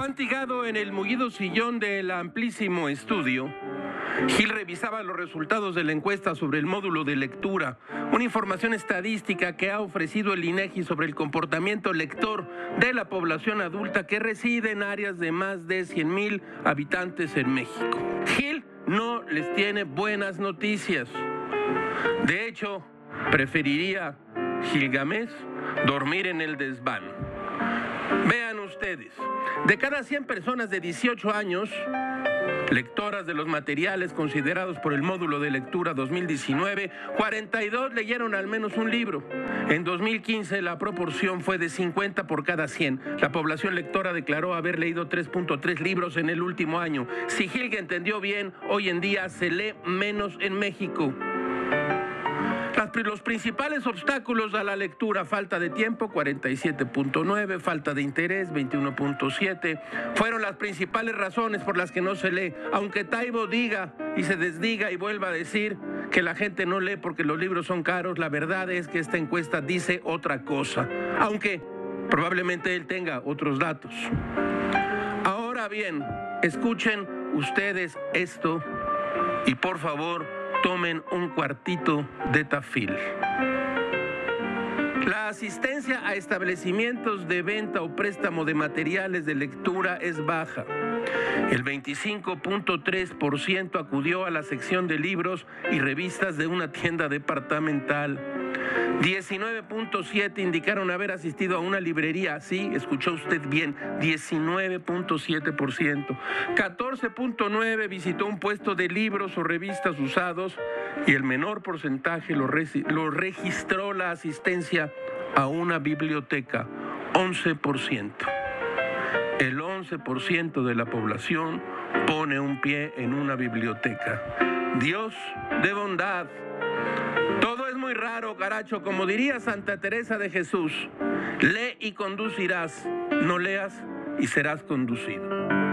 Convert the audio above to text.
Afantigado en el mullido sillón del amplísimo estudio, Gil revisaba los resultados de la encuesta sobre el módulo de lectura, una información estadística que ha ofrecido el INEGI sobre el comportamiento lector de la población adulta que reside en áreas de más de 100 mil habitantes en México. Gil no les tiene buenas noticias. De hecho, preferiría Gilgamesh dormir en el desván. Vean ustedes, de cada 100 personas de 18 años, lectoras de los materiales considerados por el módulo de lectura 2019, 42 leyeron al menos un libro. En 2015 la proporción fue de 50 por cada 100. La población lectora declaró haber leído 3.3 libros en el último año. Si Gilge entendió bien, hoy en día se lee menos en México. Los principales obstáculos a la lectura, falta de tiempo, 47.9, falta de interés, 21.7, fueron las principales razones por las que no se lee. Aunque Taibo diga y se desdiga y vuelva a decir que la gente no lee porque los libros son caros, la verdad es que esta encuesta dice otra cosa, aunque probablemente él tenga otros datos. Ahora bien, escuchen ustedes esto y por favor, tomen un cuartito de tafil. La asistencia a establecimientos de venta o préstamo de materiales de lectura es baja. El 25.3% acudió a la sección de libros y revistas de una tienda departamental. 19.7 indicaron haber asistido a una librería. Sí, escuchó usted bien, 19.7%. 14.9 visitó un puesto de libros o revistas usados y el menor porcentaje lo, registró la asistencia a una biblioteca, 11%. El 11% de la población pone un pie en una biblioteca. Dios de bondad todo es muy raro, caracho. Como diría Santa Teresa de Jesús, lee y conducirás. No leas y serás conducido.